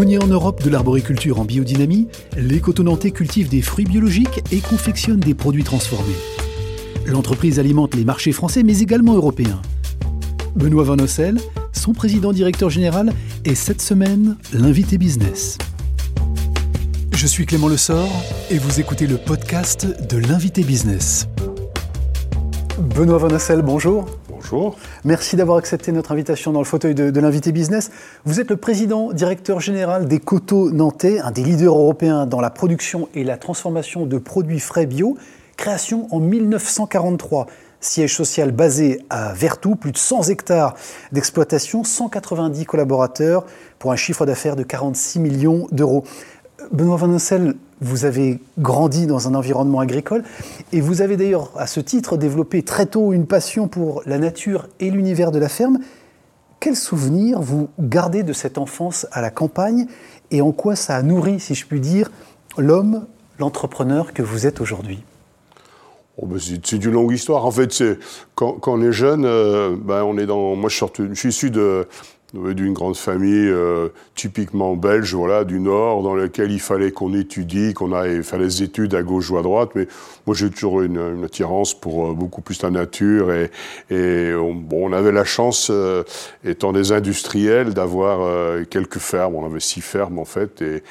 Pionnier en Europe de l'arboriculture en biodynamie, les cotonantais cultivent des fruits biologiques et confectionnent des produits transformés. L'entreprise alimente les marchés français mais également européens. Benoît Van Ossel, son président directeur général, est cette semaine l'invité business. Je suis Clément Lessort et vous écoutez le podcast de l'invité business. Benoît Van Ossel, bonjour. Merci d'avoir accepté notre invitation dans le fauteuil de, l'invité business. Vous êtes le président directeur général des Coteaux Nantais, un des leaders européens dans la production et la transformation de produits frais bio. Création en 1943 siège social basé à Vertou, plus de 100 hectares d'exploitation, 190 collaborateurs pour un chiffre d'affaires de 46 millions d'euros. Benoît Van Ossel, vous avez grandi dans un environnement agricole et vous avez d'ailleurs à ce titre développé très tôt une passion pour la nature et l'univers de la ferme. Quels souvenirs vous gardez de cette enfance à la campagne et en quoi ça a nourri, si je puis dire, l'homme, l'entrepreneur que vous êtes aujourd'hui? Oh ben, c'est une longue histoire. En fait, quand, quand, on est jeune, euh, ben on est dans. Moi, je suis issu de, d'une grande famille euh, typiquement belge, voilà, du Nord, dans laquelle il fallait qu'on étudie, qu'on aille faire les études à gauche ou à droite. Mais moi, j'ai toujours une, une attirance pour euh, beaucoup plus la nature. Et, et on, bon, on avait la chance, euh, étant des industriels, d'avoir quelques fermes. On avait six fermes, en fait. Et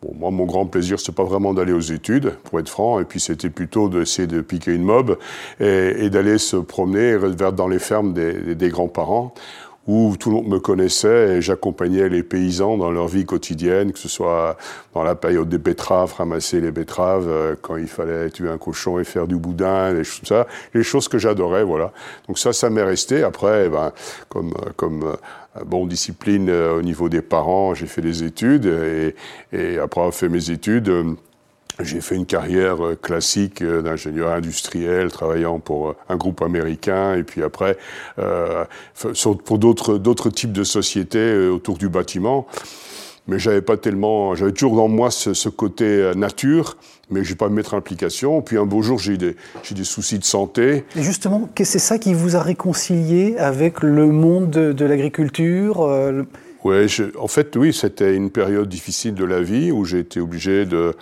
Bon, moi, mon grand plaisir, c'était pas vraiment d'aller aux études, pour être franc, et puis c'était plutôt d'essayer de piquer une mob et, et d'aller se promener vers dans les fermes des, des grands-parents où tout le monde me connaissait et j'accompagnais les paysans dans leur vie quotidienne, que ce soit dans la période des betteraves, ramasser les betteraves, euh, quand il fallait tuer un cochon et faire du boudin, les choses, ça, les choses que j'adorais, voilà. Donc ça, ça m'est resté. Après, eh ben, comme, comme euh, discipline euh, au niveau des parents, j'ai fait des études et, et après avoir fait mes études, j'ai fait une carrière euh, classique euh, d'ingénieur industriel, travaillant pour euh, un groupe américain, et puis après pour d'autres types de sociétés autour du bâtiment. Mais j'avais pas tellement, j'avais toujours dans moi ce, côté nature, mais j'ai pas mettre implication. Puis un beau jour, j'ai eu des, soucis de santé. Et justement, c'est ça qui vous a réconcilié avec le monde de, l'agriculture Ouais, en fait, oui, c'était une période difficile de la vie où j'ai été obligé de,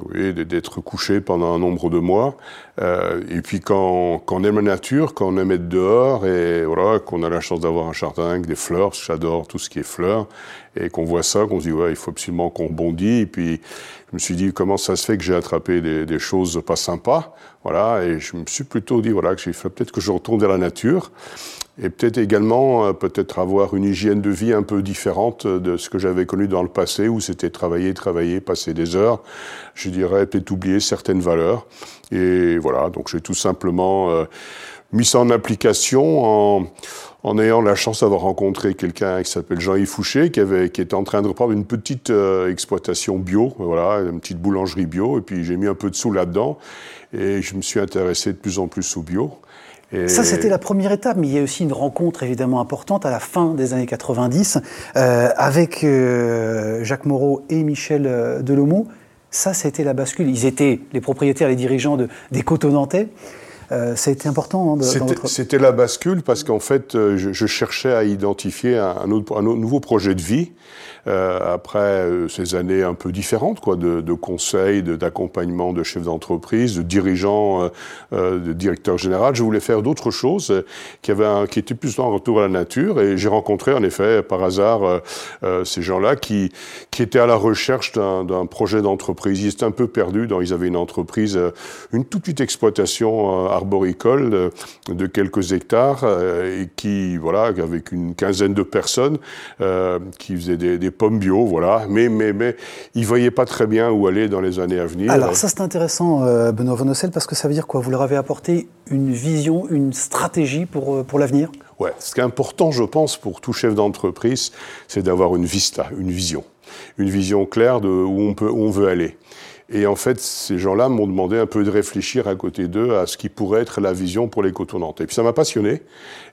oui, d'être couché pendant un nombre de mois. Euh, et puis quand, quand, on aime la nature, quand on aime être dehors et voilà, qu'on a la chance d'avoir un jardin avec des fleurs, j'adore tout ce qui est fleurs, et qu'on voit ça, qu'on se dit ouais, il faut absolument qu'on bondit. Et puis je me suis dit comment ça se fait que j'ai attrapé des, des, choses pas sympas, voilà. Et je me suis plutôt dit voilà que j'ai fait peut-être que je retourne vers la nature et peut-être également euh, peut-être avoir une hygiène de vie un peu différente de ce que j'avais connu dans le passé où c'était travailler, travailler, passer des heures. Je dirais peut-être oublier certaines valeurs. Et voilà, donc j'ai tout simplement euh, mis ça en application en, en ayant la chance d'avoir rencontré quelqu'un qui s'appelle Jean-Yves Fouché, qui, était en train de reprendre une petite euh, exploitation bio, voilà, une petite boulangerie bio, et puis j'ai mis un peu de sous là-dedans, et je me suis intéressé de plus en plus au bio. Ça, c'était la première étape, mais il y a aussi une rencontre évidemment importante à la fin des années 90 euh, avec euh, Jacques Moreau et Michel euh, Delomo. Ça, c'était la bascule. Ils étaient les propriétaires, les dirigeants de, des coteaux nantais. Euh, ça a été important. Hein, c'était la bascule parce qu'en fait, euh, je, je, cherchais à identifier un, un, autre, un, nouveau projet de vie euh, après euh, ces années un peu différentes, quoi, de, de conseils, d'accompagnement de, chefs d'entreprise, de dirigeants, euh, de directeurs général. Je voulais faire d'autres choses qui, avaient un, qui étaient plus en retour à la nature. Et j'ai rencontré, en effet, par hasard, ces gens-là qui, qui étaient à la recherche d'un projet d'entreprise. Ils étaient un peu perdus. Dans, ils avaient une entreprise, une toute petite exploitation arboricole de quelques hectares et qui, voilà, avec une quinzaine de personnes qui faisaient des, des pommes bio, voilà. Mais, mais, mais ils ne voyaient pas très bien où aller dans les années à venir. Alors ça c'est intéressant, euh, Benoît Van parce que ça veut dire quoi? Vous leur avez apporté une vision, une stratégie pour, euh, pour l'avenir? Ouais, ce qui est important, je pense, pour tout chef d'entreprise, c'est d'avoir une vista, une vision. Une vision claire de où on, peut, où on veut aller. Et en fait, ces gens-là m'ont demandé un peu de réfléchir à côté d'eux à ce qui pourrait être la vision pour les coteaux nantais. Et puis ça m'a passionné.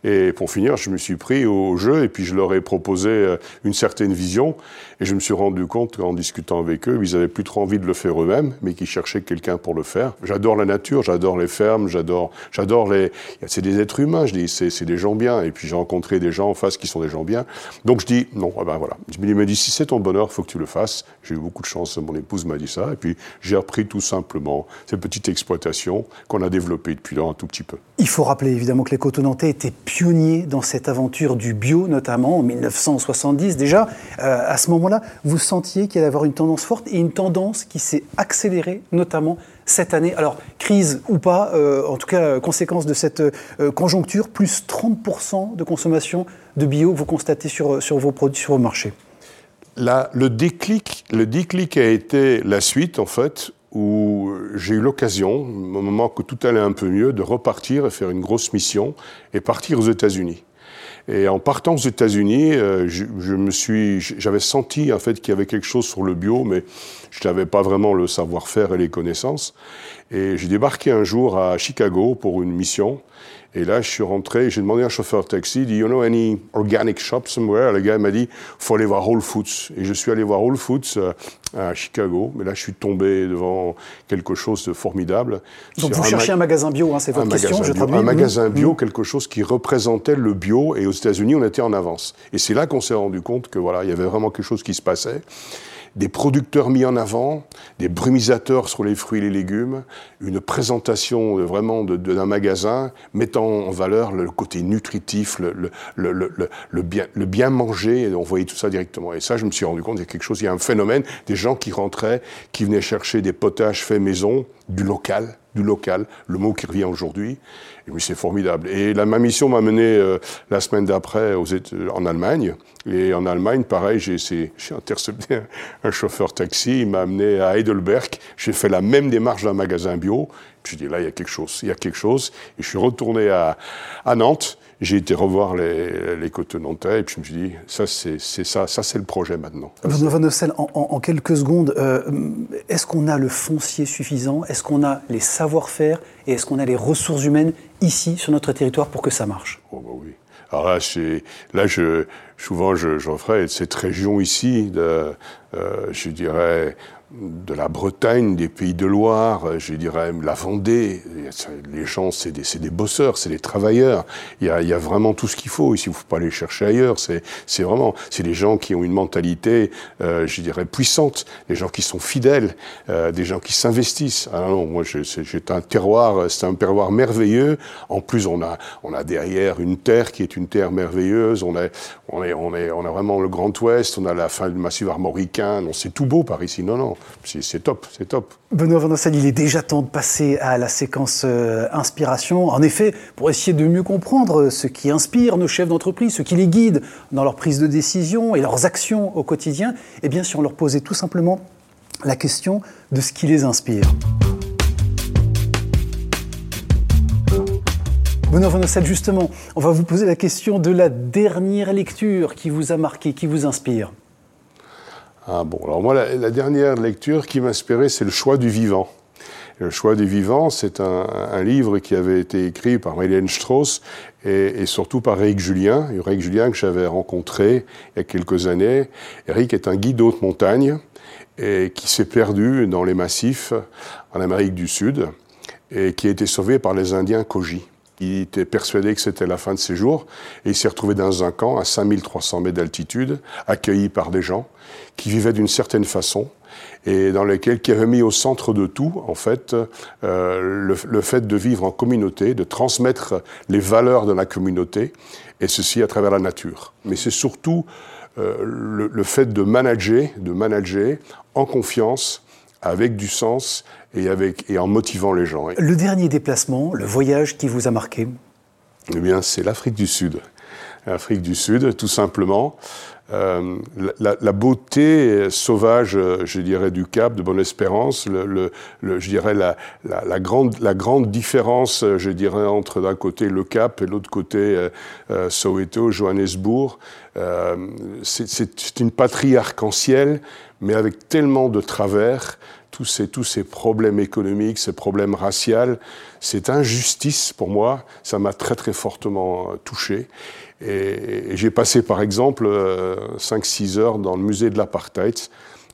Et pour finir, je me suis pris au jeu et puis je leur ai proposé euh, une certaine vision. Et je me suis rendu compte qu'en discutant avec eux, ils avaient plus trop envie de le faire eux-mêmes, mais qu'ils cherchaient quelqu'un pour le faire. J'adore la nature, j'adore les fermes, j'adore, j'adore les. C'est des êtres humains, je dis, c'est des gens bien. Et puis j'ai rencontré des gens en face qui sont des gens bien. Donc je dis non, eh ben voilà. Il me dit si c'est ton bonheur, faut que tu le fasses. J'ai eu beaucoup de chance, mon épouse m'a dit ça. Et puis j'ai repris tout simplement cette petite exploitation qu'on a développée depuis là un tout petit peu. Il faut rappeler évidemment que les coteaux nantais étaient pionniers dans cette aventure du bio, notamment en 1970 déjà. Euh, à ce moment-là, vous sentiez qu'il allait avoir une tendance forte et une tendance qui s'est accélérée, notamment cette année. Alors, crise ou pas, euh, en tout cas, conséquence de cette euh, conjoncture, plus 30% de consommation de bio, vous constatez sur, sur vos produits, sur vos marchés. Le déclic, le déclic a été la suite, en fait, où j'ai eu l'occasion, au moment que tout allait un peu mieux, de repartir et faire une grosse mission et partir aux États-Unis. Et en partant aux États-Unis, euh, je, j'avais senti en fait qu'il y avait quelque chose sur le bio, mais je n'avais pas vraiment le savoir-faire et les connaissances. Et j'ai débarqué un jour à Chicago pour une mission. Et là, je suis rentré, j'ai demandé à un chauffeur de taxi, dit, you know any organic shop somewhere? Le gars m'a dit, faut aller voir Whole Foods. Et je suis allé voir Whole Foods euh, à Chicago. Mais là, je suis tombé devant quelque chose de formidable. Donc vous cherchez un, magasin bio, hein, c'est votre question, je Un magasin bio, quelque chose qui représentait le bio. Et aux États-Unis, on était en avance. Et c'est là qu'on s'est rendu compte que voilà, il y avait vraiment quelque chose qui se passait des producteurs mis en avant, des brumisateurs sur les fruits et les légumes, une présentation vraiment d'un magasin mettant en valeur le côté nutritif, le, le, bien, le bien manger, et on voyait tout ça directement. Et ça, je me suis rendu compte, y a quelque chose, il y a un phénomène, des gens qui rentraient, qui venaient chercher des potages faits maison, du local, du local, le mot qui revient aujourd'hui. Et oui, c'est formidable. Et la, ma mission m'a mené euh, la semaine d'après en Allemagne. Et en Allemagne, pareil, j'ai intercepté un, un, chauffeur taxi, il m'a amené à Heidelberg. J'ai fait la même démarche d'un magasin bio. J'ai dit, là, il y a quelque chose, il y a quelque chose. Et je suis retourné à, à Nantes j'ai été revoir les, les nantais et puis je me suis dit, ça c'est ça, ça c'est le projet maintenant. Van Ossel, en, en, quelques secondes, euh, est-ce qu'on a le foncier suffisant? Est-ce qu'on a les savoir-faire Et est-ce qu'on a les ressources humaines ici, sur notre territoire, pour que ça marche? Oh bah oui. Alors là, là je, souvent, j'en ferai cette région ici, de, euh, je dirais, de la Bretagne, des pays de Loire, je dirais la Vendée. Les gens, c'est des, des, bosseurs, c'est des travailleurs. Il y, a, y a, vraiment tout ce qu'il faut. Ici, il ne faut pas aller chercher ailleurs. C'est vraiment, c'est des gens qui ont une mentalité, euh, je dirais, puissante, des gens qui sont fidèles, euh, des gens qui s'investissent. Ah non, moi, j'ai un terroir, c'est un terroir merveilleux. En plus, on a, on a derrière une terre qui est une terre merveilleuse. On, est, on, on, a vraiment le Grand Ouest, on a la fin du massif armoricain. Non, c'est tout beau par ici. Non, non c'est top, c'est top. Benoît il est déjà temps de passer à la séquence euh, inspiration. En effet, pour essayer de mieux comprendre ce qui inspire nos chefs d'entreprise, ce qui les guide dans leur prise de décision et leurs actions au quotidien, eh bien, si on leur posait tout simplement la question de ce qui les inspire. Benoît Van justement, on va vous poser la question de la dernière lecture qui vous a marqué, qui vous inspire. Ah bon, alors moi, la, dernière lecture qui m'inspirait, c'est Le choix du vivant. Le choix du vivant, c'est un, livre qui avait été écrit par Marianne Strauss et, surtout par Eric Julien. Eric Julien que j'avais rencontré il y a quelques années. Eric est un guide d'haute montagne et qui s'est perdu dans les massifs en Amérique du Sud et qui a été sauvé par les Indiens Koji. Il était persuadé que c'était la fin de ses jours et il s'est retrouvé dans un camp à 5300 mètres d'altitude, accueilli par des gens qui vivaient d'une certaine façon et dans lesquels qui avaient mis au centre de tout, en fait, euh, le, fait de vivre en communauté, de transmettre les valeurs de la communauté, et ceci à travers la nature. Mais c'est surtout euh, le, le, fait de manager, de manager en confiance, avec du sens et, avec, et en motivant les gens. Le dernier déplacement, le voyage qui vous a marqué? Eh bien, c'est l'Afrique du Sud. L'Afrique du Sud, tout simplement. euh, la, beauté sauvage, je dirais, du Cap de Bonne-Espérance, je dirais la, grande, la grande différence, je dirais, entre d'un côté le Cap et l'autre côté Soweto, Johannesburg. c'est une patrie arc-en-ciel, mais avec tellement de travers tous ces, tous ces problèmes économiques, ces problèmes raciaux, cette injustice pour moi, ça m'a très très fortement euh, touché. Et, j'ai passé par exemple 5-6 euh, heures dans le musée de l'apartheid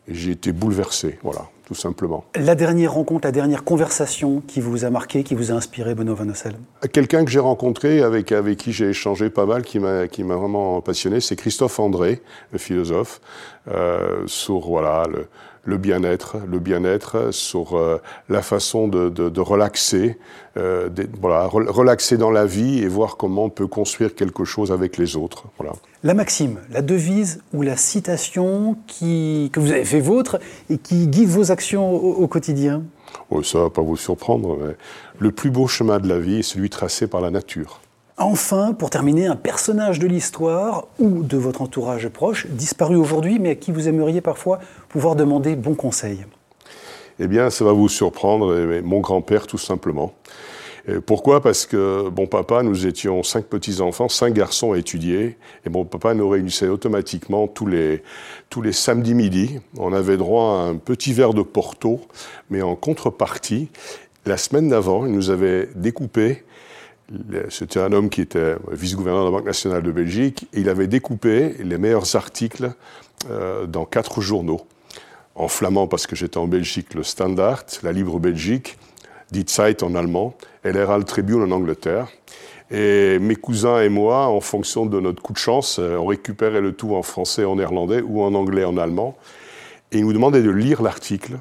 et j'ai été bouleversé, voilà, tout simplement. La dernière rencontre, la dernière conversation qui vous a marqué, qui vous a inspiré, Benoît Van Ossel? Quelqu'un que j'ai rencontré, avec, avec qui j'ai échangé pas mal, qui m'a vraiment passionné, c'est Christophe André, le philosophe, euh, sur voilà, le, le bien-être, le bien-être sur euh, la façon de, de, relaxer, euh, voilà, relaxer dans la vie et voir comment on peut construire quelque chose avec les autres. Voilà. La maxime, la devise ou la citation qui, que vous avez fait vôtre et qui guide vos actions au, quotidien? Oh, Ça ne va pas vous surprendre. Mais le plus beau chemin de la vie est celui tracé par la nature. Enfin, pour terminer, un personnage de l'histoire ou de votre entourage proche, disparu aujourd'hui, mais à qui vous aimeriez parfois pouvoir demander bon conseil Eh bien, ça va vous surprendre, mon grand-père tout simplement. pourquoi? Parce que bon papa, nous étions cinq petits-enfants, cinq garçons à étudier, et mon papa nous réunissait automatiquement tous les, tous les samedis midi. On avait droit à un petit verre de Porto, mais en contrepartie, la semaine d'avant, il nous avait découpé c'était un homme qui était vice-gouverneur de la Banque nationale de Belgique. Et il avait découpé les meilleurs articles euh, dans quatre journaux. En flamand, parce que j'étais en Belgique, le Standard, la Libre Belgique, Die Zeit en allemand, et l'Herald Tribune en Angleterre. Et mes cousins et moi, en fonction de notre coup de chance, euh, on récupérait le tout en français, en néerlandais ou en anglais, en allemand. Et ils nous demandaient de lire l'article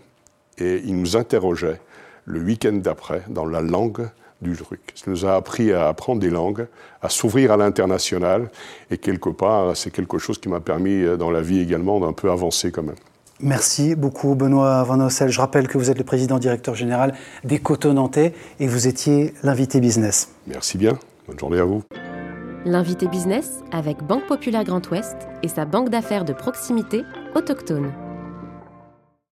et ils nous interrogeaient le week-end d'après dans la langue du truc. Ça nous a appris à apprendre des langues, à s'ouvrir à l'international, et quelque part, c'est quelque chose qui m'a permis euh, dans la vie également d'un peu avancer quand même. Merci beaucoup Benoît Van Ossel. Je rappelle que vous êtes le président directeur général des Coteaux Nantais et vous étiez l'invité business. Merci bien. Bonne journée à vous. L'invité business avec Banque Populaire Grand Ouest et sa banque d'affaires de proximité autochtone.